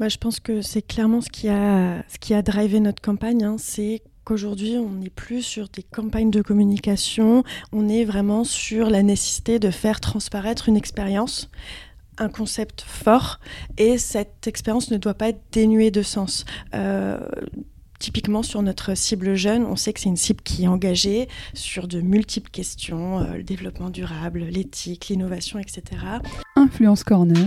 bah, Je pense que c'est clairement ce qui a, ce qui a drivé notre campagne. Hein. c'est qu'aujourd'hui, on n'est plus sur des campagnes de communication, on est vraiment sur la nécessité de faire transparaître une expérience un concept fort et cette expérience ne doit pas être dénuée de sens. Euh, typiquement sur notre cible jeune, on sait que c'est une cible qui est engagée sur de multiples questions, euh, le développement durable, l'éthique, l'innovation, etc. Influence Corner,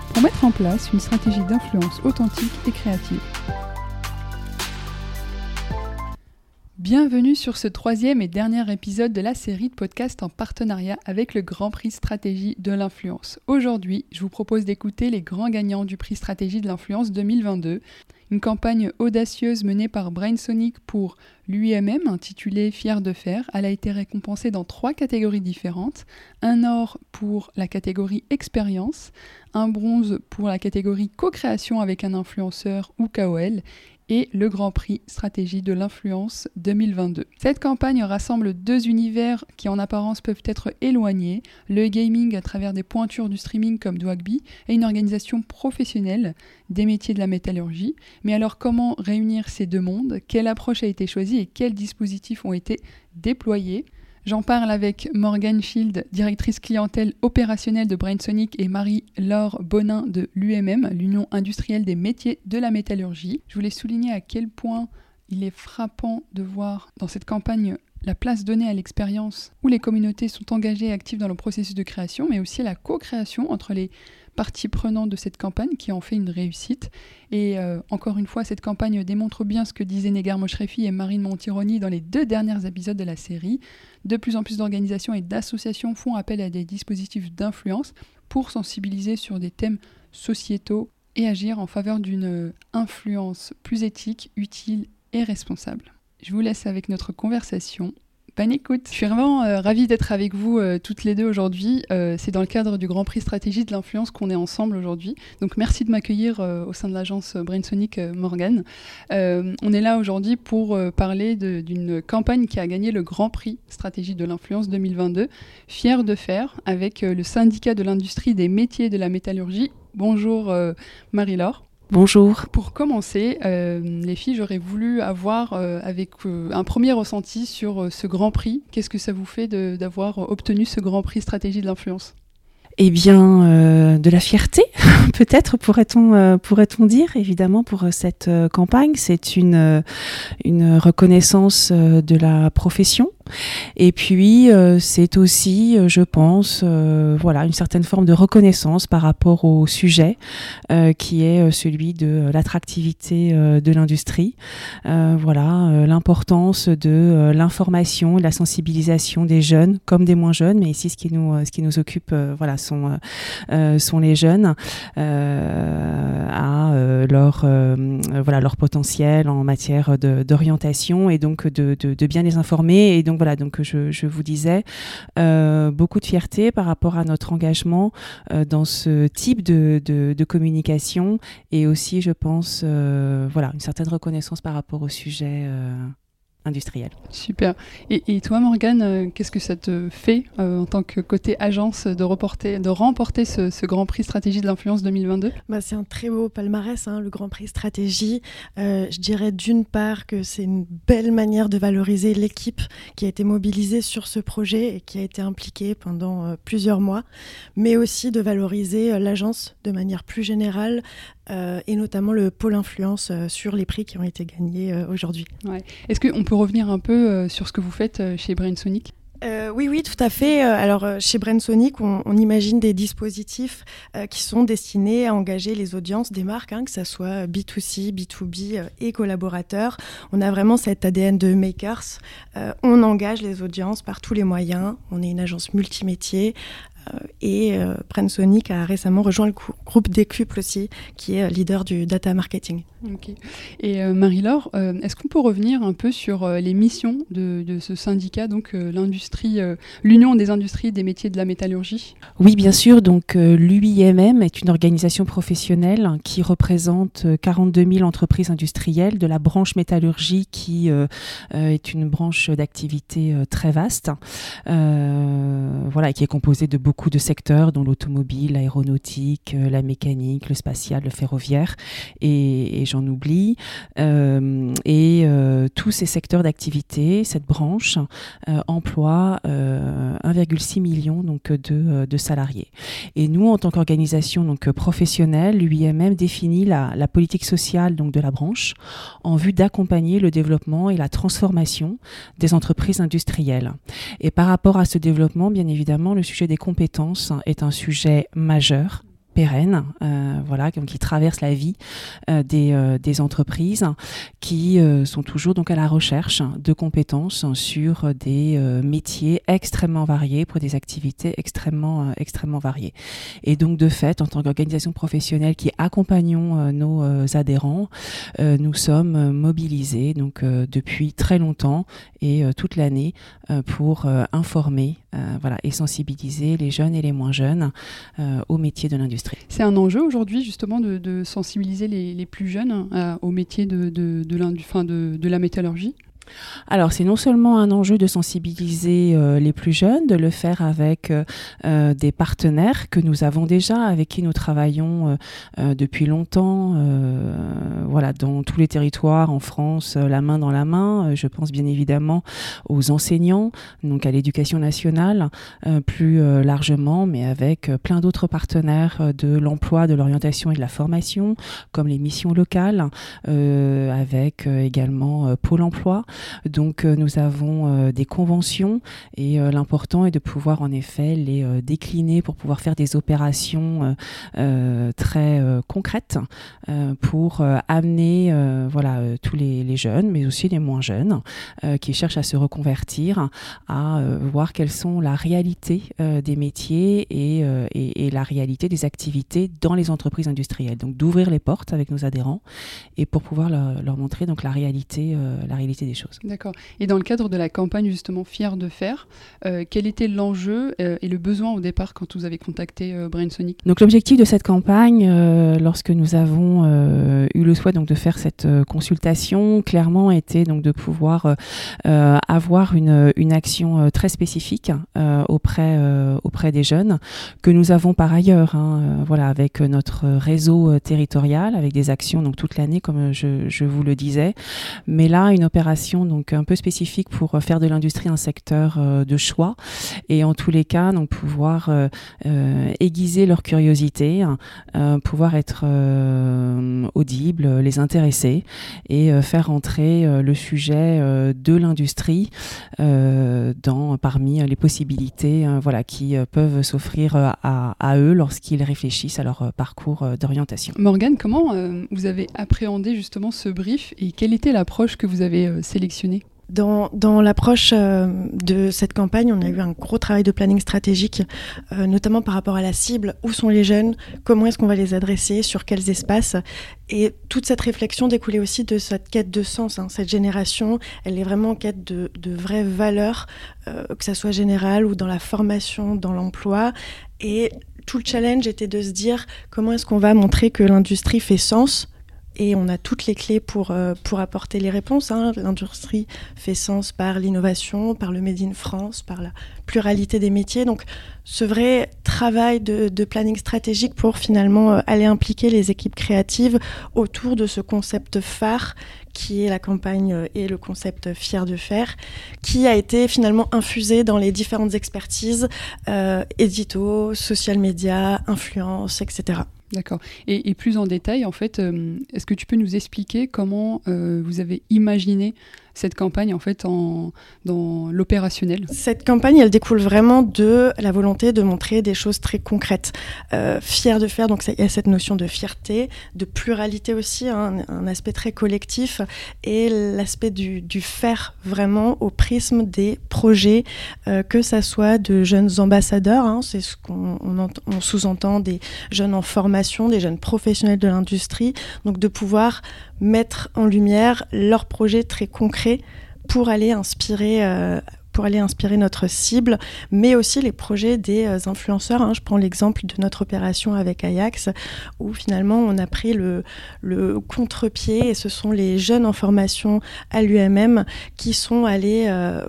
pour mettre en place une stratégie d'influence authentique et créative. Bienvenue sur ce troisième et dernier épisode de la série de podcasts en partenariat avec le Grand Prix Stratégie de l'influence. Aujourd'hui, je vous propose d'écouter les grands gagnants du Prix Stratégie de l'influence 2022, une campagne audacieuse menée par Brainsonic pour l'UMM intitulée Fier de faire. Elle a été récompensée dans trois catégories différentes. Un or pour la catégorie expérience, un bronze pour la catégorie co-création avec un influenceur ou KOL et le Grand Prix Stratégie de l'influence 2022. Cette campagne rassemble deux univers qui en apparence peuvent être éloignés, le gaming à travers des pointures du streaming comme Dwagby et une organisation professionnelle des métiers de la métallurgie. Mais alors comment réunir ces deux mondes? Quelle approche a été choisie et quels dispositifs ont été déployés? J'en parle avec Morgan Field, directrice clientèle opérationnelle de Brainsonic, et Marie-Laure Bonin de l'UMM, l'Union industrielle des métiers de la métallurgie. Je voulais souligner à quel point il est frappant de voir dans cette campagne la place donnée à l'expérience où les communautés sont engagées et actives dans le processus de création, mais aussi la co-création entre les partie prenante de cette campagne qui en fait une réussite. Et euh, encore une fois, cette campagne démontre bien ce que disaient Negar Moshrefi et Marine Montironi dans les deux derniers épisodes de la série. De plus en plus d'organisations et d'associations font appel à des dispositifs d'influence pour sensibiliser sur des thèmes sociétaux et agir en faveur d'une influence plus éthique, utile et responsable. Je vous laisse avec notre conversation Je suis vraiment euh, ravie d'être avec vous euh, toutes les deux aujourd'hui. Euh, c'est dans le cadre du Grand Prix Stratégie de l'influence qu'on est ensemble aujourd'hui. Donc merci de m'accueillir au sein de l'agence Brainsonic Morgan. on est là aujourd'hui pour parler d'une campagne qui a gagné le Grand Prix Stratégie de l'influence 2022, fier de faire avec le syndicat de l'industrie des métiers de la métallurgie. Bonjour Marie-Laure. Bonjour. Pour commencer, euh, les filles, j'aurais voulu avoir euh, avec euh, un premier ressenti sur ce Grand Prix. Qu'est-ce que ça vous fait d'avoir obtenu ce Grand Prix Stratégie de l'influence? Eh bien, euh, de la fierté, peut-être pourrait-on euh, pourrait-on dire, évidemment, pour euh, cette campagne. C'est une, une reconnaissance de la profession. Et puis, c'est aussi, je pense, voilà, une certaine forme de reconnaissance par rapport au sujet qui est celui de l'attractivité de l'industrie. voilà, l'importance de l'information, de la sensibilisation des jeunes comme des moins jeunes, mais ici, ce qui nous, ce qui nous occupe, voilà, sont, euh, euh, sont les jeunes euh, à leur, voilà, leur potentiel en matière d'orientation et donc de, de, bien les informer. Et donc voilà, donc je, je vous disais, beaucoup de fierté par rapport à notre engagement dans ce type de, de, communication et aussi, je pense, voilà, une certaine reconnaissance par rapport au sujet industriel. Super. Et, toi, Morgane, euh, qu'est-ce que ça te fait euh, en tant que côté agence de, reporter, de remporter ce, Grand Prix Stratégie de l'influence 2022 bah, C'est un très beau palmarès, hein, le Grand Prix Stratégie. Euh, je dirais d'une part que c'est une belle manière de valoriser l'équipe qui a été mobilisée sur ce projet et qui a été impliquée pendant plusieurs mois, mais aussi de valoriser l'agence de manière plus générale euh, et notamment le pôle influence euh, sur les prix qui ont été gagnés euh, aujourd'hui. Est-ce qu'on peut revenir un peu sur ce que vous faites chez Brainsonic oui, oui, tout à fait. Alors, chez Brainsonic, on, on imagine des dispositifs qui sont destinés à engager les audiences des marques, hein, que ce soit B2C, B2B et collaborateurs. On a vraiment cet ADN de makers. on engage les audiences par tous les moyens. On est une agence multimétier et Brensonic a récemment rejoint le groupe Décuple aussi, qui est leader du data marketing. Ok. Et Marie-Laure, est-ce qu'on peut revenir un peu sur les missions de, de ce syndicat, donc l'industrie, l'Union des industries des métiers de la métallurgie? Oui, bien sûr. Donc l'UIMM est une organisation professionnelle qui représente 42 000 entreprises industrielles de la branche métallurgie qui est une branche d'activité très vaste, voilà, qui est composée de beaucoup de secteurs, dont l'automobile, l'aéronautique, la mécanique, le spatial, le ferroviaire, et, j'en oublie. et tous ces secteurs d'activité, cette branche, emploie 1,6 million donc, de, de, salariés. Et nous, en tant qu'organisation donc, professionnelle, l'UIMM définit la, la politique sociale donc, de la branche en vue d'accompagner le développement et la transformation des entreprises industrielles. Et par rapport à ce développement, bien évidemment, le sujet des compétences est un sujet majeur pérenne, euh, voilà, qui traverse la vie euh, des, euh, des, entreprises, qui sont toujours donc à la recherche de compétences sur des métiers extrêmement variés pour des activités extrêmement extrêmement variées. Et donc de fait, en tant qu'organisation professionnelle qui accompagnons nos adhérents, nous sommes mobilisés donc depuis très longtemps et toute l'année pour informer, voilà, et sensibiliser les jeunes et les moins jeunes aux métiers de l'industrie. C'est un enjeu aujourd'hui justement de, sensibiliser les, plus jeunes euh, au métier de, de, de la métallurgie? Alors c'est non seulement un enjeu de sensibiliser euh, les plus jeunes, de le faire avec euh, euh, des partenaires que nous avons déjà, avec qui nous travaillons depuis longtemps, voilà, dans tous les territoires en France, la main dans la main. je pense bien évidemment aux enseignants, donc à l'éducation nationale plus largement, mais avec plein d'autres partenaires de l'emploi, de l'orientation et de la formation, comme les missions locales, avec également Pôle Emploi. Donc euh, nous avons euh, des conventions et euh, l'important est de pouvoir en effet les décliner pour pouvoir faire des opérations très concrètes pour amener voilà tous les, jeunes, mais aussi les moins jeunes qui cherchent à se reconvertir, à voir quelles sont la réalité des métiers et, la réalité des activités dans les entreprises industrielles. Donc d'ouvrir les portes avec nos adhérents et pour pouvoir leur, leur montrer donc la réalité, la réalité des choses. D'accord. Et dans le cadre de la campagne justement Fier de faire, euh, quel était l'enjeu euh, et le besoin au départ quand vous avez contacté euh, Brainsonic Donc l'objectif de cette campagne, lorsque nous avons eu le souhait donc de faire cette consultation, clairement était donc de pouvoir avoir une, une action très spécifique auprès auprès des jeunes que nous avons par ailleurs, hein, voilà, avec notre réseau territorial, avec des actions donc toute l'année comme je, je vous le disais, mais là une opération donc un peu spécifique pour euh, faire de l'industrie un secteur euh, de choix et en tous les cas donc pouvoir euh, aiguiser leur curiosité, pouvoir être audible, les intéresser et faire entrer le sujet de l'industrie dans parmi les possibilités voilà qui peuvent s'offrir à, à, eux lorsqu'ils réfléchissent à leur parcours d'orientation. Morgane, comment vous avez appréhendé justement ce brief et quelle était l'approche que vous avez sélectionnée dans, l'approche euh, de cette campagne, on a eu un gros travail de planning stratégique, euh, notamment par rapport à la cible. Où sont les jeunes? Comment est-ce qu'on va les adresser? Sur quels espaces? Et toute cette réflexion découlait aussi de cette quête de sens. Hein. Cette génération, elle est vraiment en quête de, de vraies valeurs, euh, que ça soit général ou dans la formation, dans l'emploi. Et tout le challenge était de se dire comment est-ce qu'on va montrer que l'industrie fait sens? Et on a toutes les clés pour, euh, pour apporter les réponses. Hein. L'industrie fait sens par l'innovation, par le Made in France, par la pluralité des métiers. Donc ce vrai travail de, planning stratégique pour finalement euh, aller impliquer les équipes créatives autour de ce concept phare qui est la campagne euh, et le concept fier de faire, qui a été finalement infusé dans les différentes expertises, édito, social media, influence, etc. D'accord. Et, plus en détail, en fait, euh, est-ce que tu peux nous expliquer comment euh, vous avez imaginé cette campagne en fait dans l'opérationnel Cette campagne, elle découle vraiment de la volonté de montrer des choses très concrètes. Euh, fier de faire, donc il y a cette notion de fierté, de pluralité aussi, hein, un aspect très collectif, et l'aspect du, faire vraiment au prisme des projets, euh, que ça soit de jeunes ambassadeurs, hein, c'est ce qu'on on, sous-entend, des jeunes en formation, des jeunes professionnels de l'industrie, donc de pouvoir mettre en lumière leurs projets très concrets pour aller inspirer euh, pour aller inspirer notre cible, mais aussi les projets des euh, influenceurs. Hein. Je prends l'exemple de notre opération avec Ajax, où finalement on a pris le, contre-pied et ce sont les jeunes en formation à l'UMM qui sont allés euh,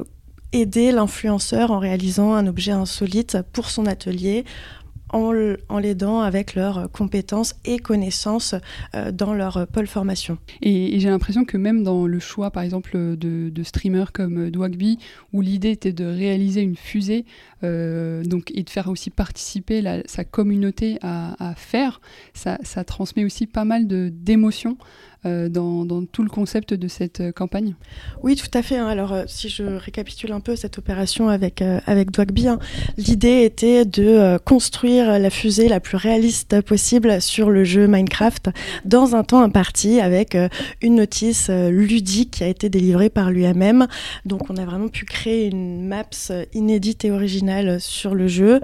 aider l'influenceur en réalisant un objet insolite pour son atelier en, l'aidant avec leurs compétences et connaissances euh, dans leur pôle formation. Et, j'ai l'impression que même dans le choix, par exemple, de, streamers comme Dwagby, où l'idée était de réaliser une fusée euh, donc, et de faire aussi participer sa communauté à, faire, ça, transmet aussi pas mal d'émotions. Euh, dans, tout le concept de cette euh, campagne Oui, tout à fait. Hein. Alors, euh, si je récapitule un peu cette opération avec, avec Dwagby, hein, l'idée était de construire la fusée la plus réaliste possible sur le jeu Minecraft dans un temps imparti avec une notice ludique qui a été délivrée par l'UMM. Donc, on a vraiment pu créer une maps inédite et originale sur le jeu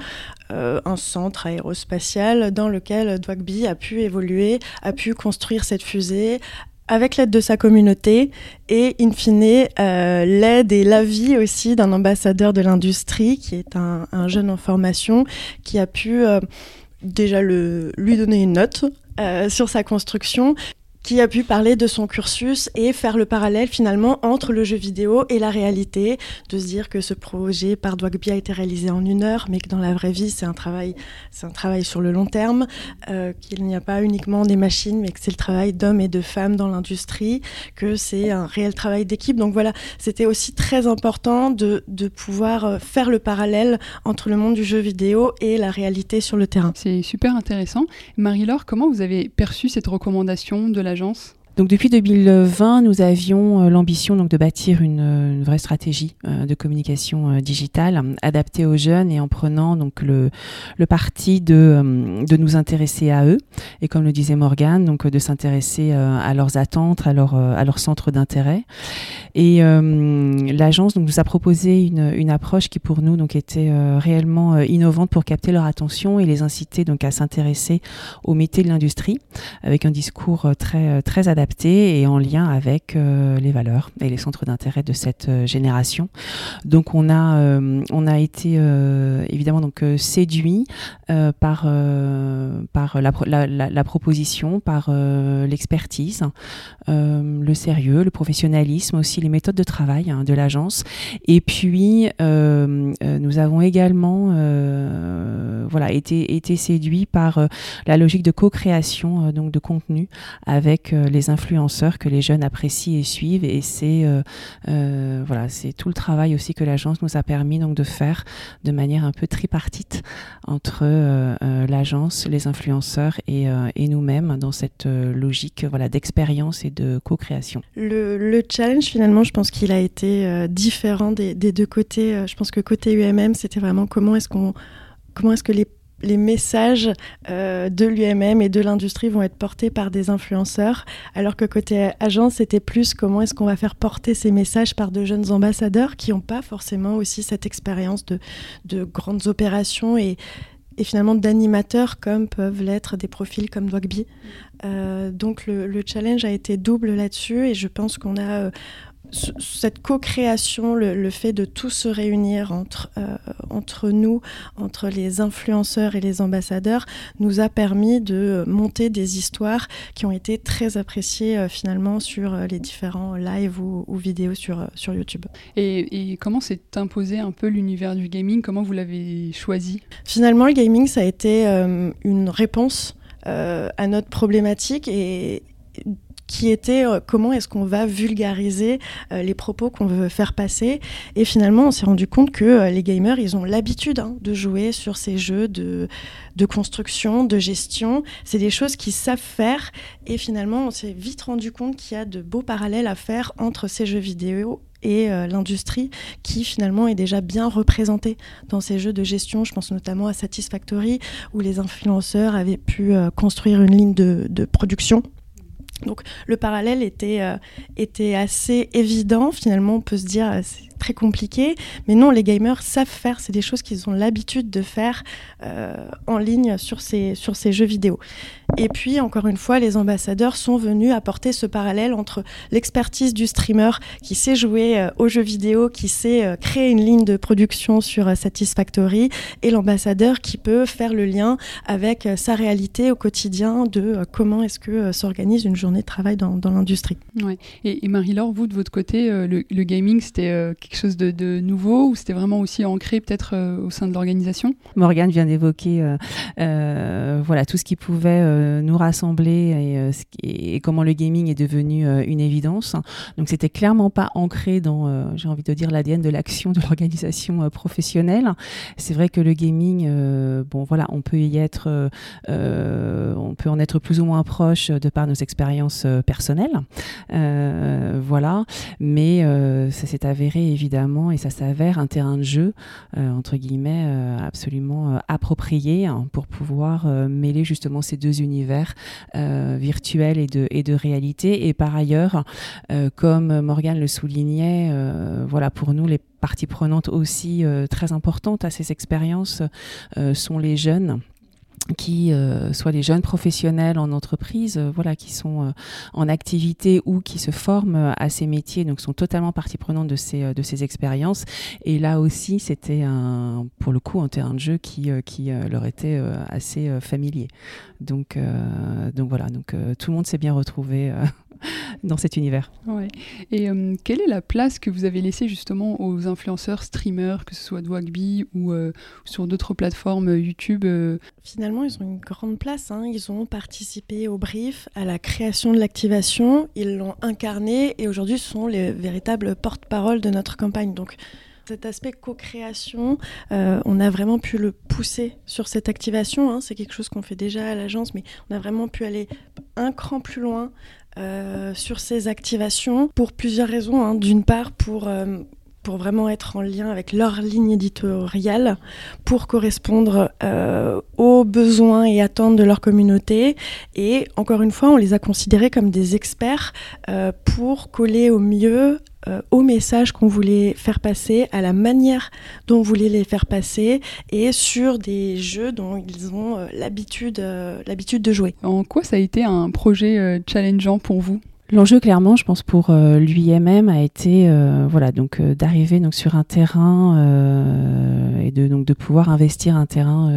un centre aérospatial dans lequel Dwagby a pu évoluer, a pu construire cette fusée avec l'aide de sa communauté et, in fine, euh, l'aide et l'avis aussi d'un ambassadeur de l'industrie qui est un, jeune en formation qui a pu euh, déjà le, lui donner une note euh, sur sa construction, qui a pu parler de son cursus et faire le parallèle finalement entre le jeu vidéo et la réalité, de se dire que ce projet par Dwagby a été réalisé en une heure, mais que dans la vraie vie c'est un travail, c'est un travail sur le long terme, euh, qu'il n'y a pas uniquement des machines, mais que c'est le travail d'hommes et de femmes dans l'industrie, que c'est un réel travail d'équipe. Donc voilà, c'était aussi très important de, de pouvoir euh, faire le parallèle entre le monde du jeu vidéo et la réalité sur le terrain. C'est super intéressant. Marie-Laure, comment vous avez perçu cette recommandation de la agence donc depuis 2020, nous avions euh, l'ambition donc de bâtir une, une vraie stratégie euh, de communication euh, digitale adaptée aux jeunes et en prenant donc le, le parti de, de nous intéresser à eux et comme le disait Morgane, donc de s'intéresser à leurs attentes, à leur à leur centre d'intérêt. Et l'agence donc nous a proposé une, une approche qui pour nous donc était réellement innovante pour capter leur attention et les inciter donc à s'intéresser au métier de l'industrie avec un discours très très adapté et en lien avec euh, les valeurs et les centres d'intérêt de cette euh, génération. Donc on a, euh, on a été évidemment donc séduit par, par la, proposition, par l'expertise, le sérieux, le professionnalisme, aussi les méthodes de travail hein, de l'agence. Et puis nous avons également voilà, été, été séduits par la logique de co-création donc de contenu avec les influenceurs que les jeunes apprécient et suivent. Et c'est euh, euh, voilà, c'est tout le travail aussi que l'agence nous a permis donc de faire de manière un peu tripartite entre euh, l'agence, les influenceurs et, et nous-mêmes dans cette logique voilà d'expérience et de co-création. Le, le, challenge finalement, je pense qu'il a été différent des, des, deux côtés. Je pense que côté UMM, c'était vraiment comment est-ce qu'on comment est-ce que les messages euh, de l'UMM et de l'industrie vont être portés par des influenceurs, alors que côté agence, c'était plus comment est-ce qu'on va faire porter ces messages par de jeunes ambassadeurs qui n'ont pas forcément aussi cette expérience de, de, grandes opérations et, finalement d'animateurs comme peuvent l'être des profils comme Dogby. Euh, donc le, le, challenge a été double là-dessus et je pense qu'on a euh, cette co-création, le, fait de tous se réunir entre, euh, entre nous, entre les influenceurs et les ambassadeurs, nous a permis de monter des histoires qui ont été très appréciées euh, finalement sur euh, les différents lives ou, vidéos sur, sur YouTube. Et, et comment s'est imposé un peu l'univers du gaming? Comment vous l'avez choisi? Finalement, le gaming, ça a été une réponse à notre problématique et qui était comment est-ce qu'on va vulgariser les propos qu'on veut faire passer. Et finalement, on s'est rendu compte que les gamers, ils ont l'habitude hein, de jouer sur ces jeux de, de construction, de gestion. C'est des choses qu'ils savent faire. Et finalement, on s'est vite rendu compte qu'il y a de beaux parallèles à faire entre ces jeux vidéo et euh, l'industrie qui finalement est déjà bien représentée dans ces jeux de gestion. Je pense notamment à Satisfactory où les influenceurs avaient pu euh, construire une ligne de, production. Donc le parallèle était, euh, était assez évident. Finalement, on peut se dire c'est très compliqué, mais non, les gamers savent faire. C'est des choses qu'ils ont l'habitude de faire en ligne sur ces, sur ces jeux vidéo. Et puis, encore une fois, les ambassadeurs sont venus apporter ce parallèle entre l'expertise du streamer qui sait jouer euh, aux jeux vidéo, qui sait euh, créer une ligne de production sur euh, Satisfactory, et l'ambassadeur qui peut faire le lien avec sa réalité au quotidien de comment est-ce que s'organise une journée de travail dans, l'industrie. Ouais. Et, Marie-Laure, vous, de votre côté, le, gaming, c'était quelque chose de, nouveau ou c'était vraiment aussi ancré peut-être au sein de l'organisation? Morgane vient d'évoquer voilà, tout ce qui pouvait euh, nous rassembler euh, et, comment le gaming est devenu euh, une évidence. Donc c'était clairement pas ancré dans, j'ai envie de dire, l'ADN de l'action de l'organisation professionnelle. C'est vrai que le gaming, bon voilà, on peut y être, on peut en être plus ou moins proche de par nos expériences personnelles, voilà. Mais ça s'est avéré évidemment et ça s'avère un terrain de jeu entre guillemets absolument approprié hein, pour pouvoir mêler justement ces deux univers univers euh, virtuel et de, et de réalité. Et par ailleurs, euh, comme Morgane le soulignait, euh, voilà, pour nous, les parties prenantes aussi très importantes à ces expériences sont les jeunes qui euh, soient les jeunes professionnels en entreprise, euh, voilà, qui sont euh, en activité ou qui se forment à ces métiers, donc sont totalement partie prenante de ces de ces expériences. Et là aussi, c'était un, pour le coup, un terrain de jeu qui qui leur était assez familier. Donc donc voilà, donc tout le monde s'est bien retrouvé dans cet univers. Ouais. Et euh, quelle est la place que vous avez laissée justement aux influenceurs, streamers, que ce soit de Wagby ou euh, sur d'autres plateformes euh, YouTube Finalement, ils ont une grande place. Hein. Ils ont participé au brief, à la création de l'activation, ils l'ont incarné et aujourd'hui sont les véritables porte-parole de notre campagne. Donc, cet aspect co-création, on a vraiment pu le pousser sur cette activation. Hein. C'est quelque chose qu'on fait déjà à l'agence, mais on a vraiment pu aller un cran plus loin euh, sur ces activations pour plusieurs raisons. Hein. D'une part, pour, euh, pour vraiment être en lien avec leur ligne éditoriale, pour correspondre euh, aux besoins et attentes de leur communauté. Et encore une fois, on les a considérés comme des experts pour coller au mieux euh, au message qu'on voulait faire passer, à la manière dont on voulait les faire passer et sur des jeux dont ils ont euh, euh, l'habitude de jouer. En quoi ça a été un projet challengeant pour vous? L'enjeu, clairement, je pense pour euh, lui-même a été, euh, voilà, donc euh, d'arriver donc sur un terrain et de donc de pouvoir investir un terrain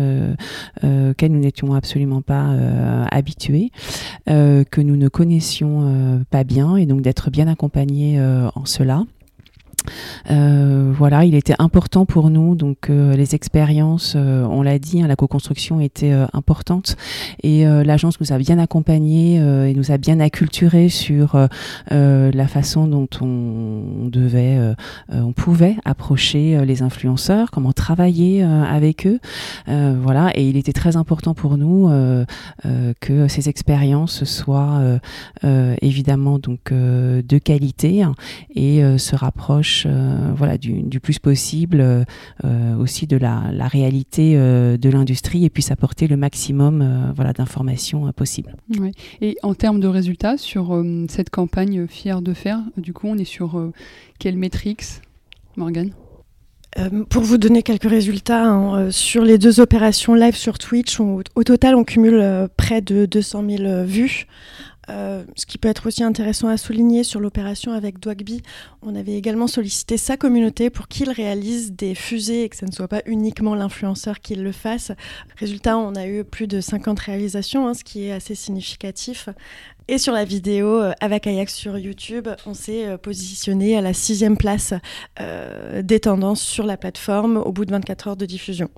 auquel nous n'étions absolument pas habitués, que nous ne connaissions pas bien, et donc d'être bien accompagnés en cela. Euh, voilà, il était important pour nous, donc euh, les expériences, euh, on l'a dit, hein, la co-construction était importante. Et l'agence nous a bien accompagnés et nous a bien acculturés sur la façon dont on, devait, on pouvait approcher les influenceurs, comment travailler avec eux, voilà, et il était très important pour nous que ces expériences soient évidemment donc de qualité hein, et se rapprochent euh, voilà, du, plus possible euh, aussi de la, réalité euh, de l'industrie et puisse apporter le maximum voilà, d'informations possibles. Et en termes de résultats sur cette campagne Fier de faire, du coup, on est sur quelle métriques, Morgane? Pour vous donner quelques résultats, hein, sur les deux opérations live sur Twitch, au total, on cumule près de 200 000 vues. Euh, ce qui peut être aussi intéressant à souligner sur l'opération avec Dwagby, on avait également sollicité sa communauté pour qu'il réalise des fusées et que ce ne soit pas uniquement l'influenceur qui le fasse. Résultat, on a eu plus de 50 réalisations, hein, ce qui est assez significatif. Et sur la vidéo avec Ajax sur YouTube, on s'est positionné à la sixième place des tendances sur la plateforme au bout de 24 heures de diffusion.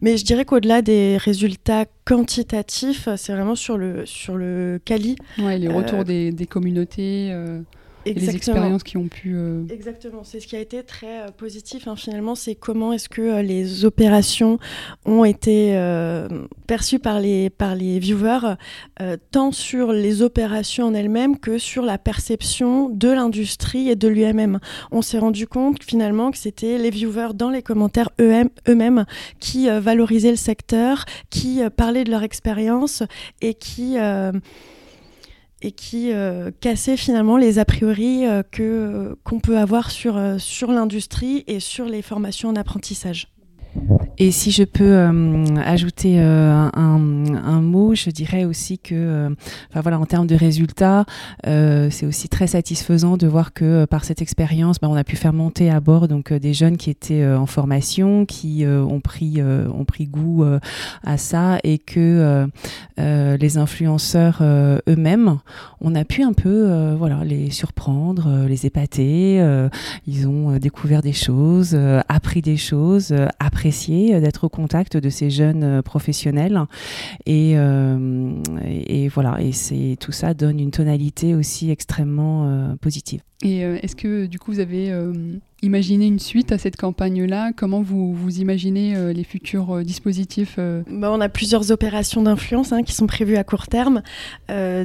Mais je dirais qu'au-delà des résultats quantitatifs, c'est vraiment sur le, sur le quali. Ouais, les retours des, des, communautés et les expériences qui ont pu. Euh, Exactement, c'est ce qui a été très euh, positif hein, finalement, c'est comment est-ce que euh, les opérations ont été perçues par les, par les viewers, tant sur les opérations en elles-mêmes que sur la perception de l'industrie et de l'UMM. On s'est rendu compte finalement que c'était les viewers dans les commentaires eux-mêmes qui valorisaient le secteur, qui parlaient de leur expérience et qui et qui euh, cassait finalement les a priori euh, que qu'on peut avoir sur, euh, sur l'industrie et sur les formations en apprentissage. Et si je peux euh, ajouter euh, un, mot, je dirais aussi que, euh, enfin voilà, en termes de résultats, c'est aussi très satisfaisant de voir que par cette expérience, bah, on a pu faire monter à bord donc des jeunes qui étaient en formation, qui ont pris ont pris goût à ça, et que les influenceurs eux-mêmes, on a pu un peu, voilà, les surprendre, les épater. ils ont découvert des choses, appris des choses, euh, d'être au contact de ces jeunes euh, professionnels. Et, euh, et, voilà, et c'est tout ça donne une tonalité aussi extrêmement positive. Et est-ce que du coup vous avez imaginez une suite à cette campagne-là? Comment vous, vous imaginez euh, les futurs euh, dispositifs euh? Bah, On a plusieurs opérations d'influence hein, qui sont prévues à court terme.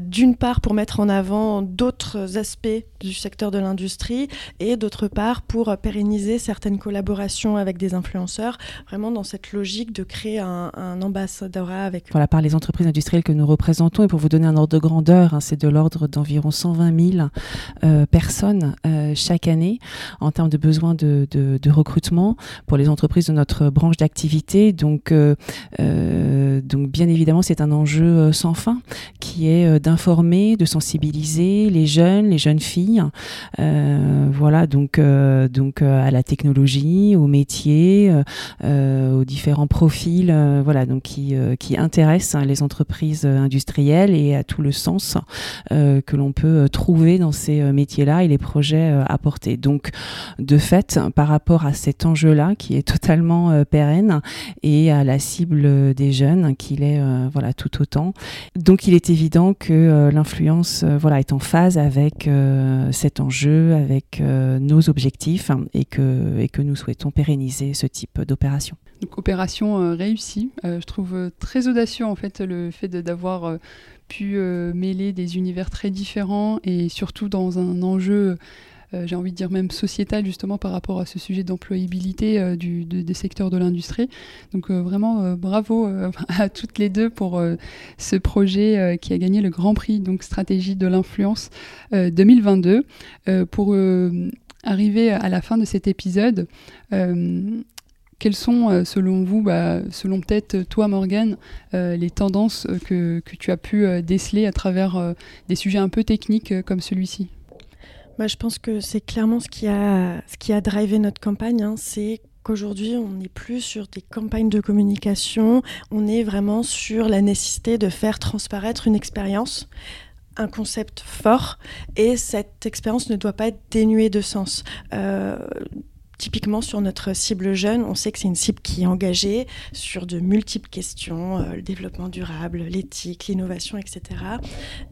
D'une part, pour mettre en avant d'autres aspects du secteur de l'industrie et d'autre part, pour pérenniser certaines collaborations avec des influenceurs, vraiment dans cette logique de créer un, un ambassadeur avec Voilà, par les entreprises industrielles que nous représentons, et pour vous donner un ordre de grandeur, hein, c'est de l'ordre d'environ 120 000 personnes chaque année en termes de besoin de, recrutement pour les entreprises de notre branche d'activité. Donc, euh, euh, donc, bien évidemment, c'est un enjeu euh, sans fin qui est d'informer, de sensibiliser les jeunes, les jeunes filles, voilà, donc, donc à la technologie, aux métiers, aux différents profils, voilà, donc qui, qui intéressent les entreprises industrielles et à tout le sens que l'on peut trouver dans ces métiers-là et les projets apportés. Donc, de de fait par rapport à cet enjeu-là qui est totalement euh, pérenne et à la cible des jeunes qu'il est euh, voilà tout autant. Donc il est évident que euh, l'influence voilà est en phase avec cet enjeu, avec nos objectifs et que et que nous souhaitons pérenniser ce type d'opération. Donc opération réussie. je trouve très audacieux en fait le fait d'avoir pu mêler des univers très différents et surtout dans un enjeu euh, j'ai envie de dire même sociétal justement par rapport à ce sujet d'employabilité euh, des secteurs de l'industrie. Donc euh, vraiment bravo à toutes les deux pour ce projet qui a gagné le Grand Prix, donc stratégie de l'influence 2022. pour arriver à la fin de cet épisode, quelles sont, selon vous, bah, selon peut-être toi, Morgane, les tendances que, tu as pu déceler à travers des sujets un peu techniques comme celui-ci? Bah, je pense que c'est clairement ce qui a, ce qui a drivé notre campagne. Hein. c'est qu'aujourd'hui, on n'est plus sur des campagnes de communication, on est vraiment sur la nécessité de faire transparaître une expérience un concept fort et cette expérience ne doit pas être dénuée de sens. Euh, Typiquement sur notre cible jeune, on sait que c'est une cible qui est engagée sur de multiples questions, euh, le développement durable, l'éthique, l'innovation, etc.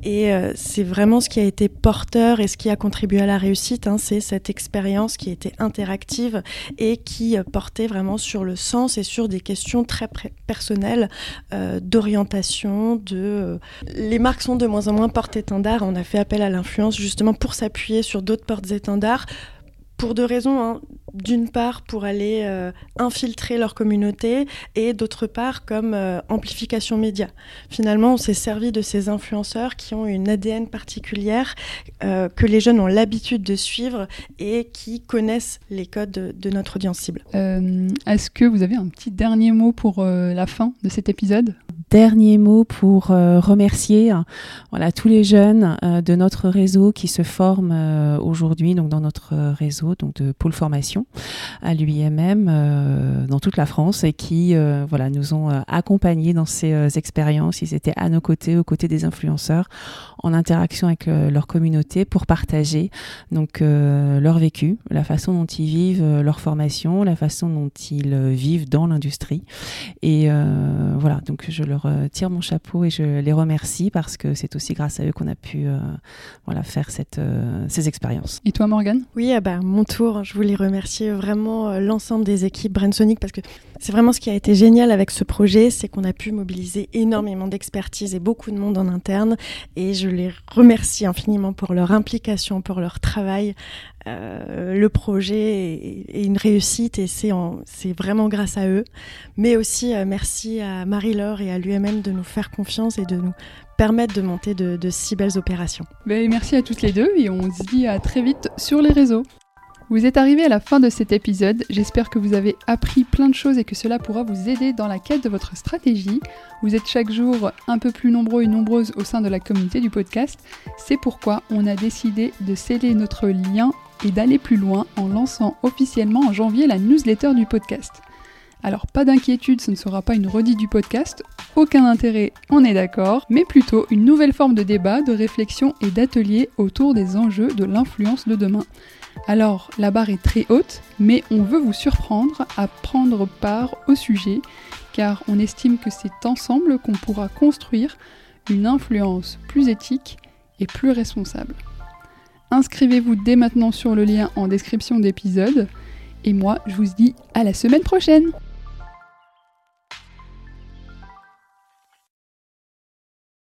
Et euh, c'est vraiment ce qui a été porteur et ce qui a contribué à la réussite, hein, c'est cette expérience qui était interactive et qui euh, portait vraiment sur le sens et sur des questions très personnelles d'orientation. De les marques sont de moins en moins porte-étendard. On a fait appel à l'influence justement pour s'appuyer sur d'autres portes-étendards pour deux raisons. Hein. D'une part, pour aller euh, infiltrer leur communauté et d'autre part, comme euh, amplification média. Finalement, on s'est servi de ces influenceurs qui ont une ADN particulière, euh, que les jeunes ont l'habitude de suivre et qui connaissent les codes de, de notre audience cible. Est-ce que vous avez un petit dernier mot pour la fin de cet épisode? Dernier mot pour euh, remercier voilà, tous les jeunes euh, de notre réseau qui se forment euh, aujourd'hui dans notre réseau donc de pôle formation formation à l'UIMM dans toute la France et qui voilà, nous ont accompagnés dans ces expériences. Ils étaient à nos côtés, aux côtés des influenceurs, en interaction avec leur communauté pour partager donc leur vécu, la façon dont ils vivent leur formation, la façon dont ils vivent dans l'industrie. Et voilà, donc je leur tire mon chapeau et je les remercie parce que c'est aussi grâce à eux qu'on a pu voilà, faire cette, ces expériences. Et toi, Morgane? Oui, ah bah, mon tour. Je voulais remercier vraiment euh, l'ensemble des équipes Brandsonic parce que c'est vraiment ce qui a été génial avec ce projet, c'est qu'on a pu mobiliser énormément d'expertise et beaucoup de monde en interne. Et je les remercie infiniment pour leur implication, pour leur travail. Euh, le projet est, une réussite et c'est vraiment grâce à eux. Mais aussi euh, merci à Marie-Laure et à l'UMM de nous faire confiance et de nous permettre de monter de, si belles opérations. Ben, merci à toutes les deux et on se dit à très vite sur les réseaux. Vous êtes arrivés à la fin de cet épisode, j'espère que vous avez appris plein de choses et que cela pourra vous aider dans la quête de votre stratégie. Vous êtes chaque jour un peu plus nombreux et nombreuses au sein de la communauté du podcast, c'est pourquoi on a décidé de sceller notre lien et d'aller plus loin en lançant officiellement en janvier la newsletter du podcast. Alors pas d'inquiétude, ce ne sera pas une redite du podcast, aucun intérêt, on est d'accord, mais plutôt une nouvelle forme de débat, de réflexion et d'atelier autour des enjeux de l'influence de demain. Alors la barre est très haute, mais on veut vous surprendre à prendre part au sujet, car on estime que c'est ensemble qu'on pourra construire une influence plus éthique et plus responsable. Inscrivez-vous dès maintenant sur le lien en description d'épisode, et moi je vous dis à la semaine prochaine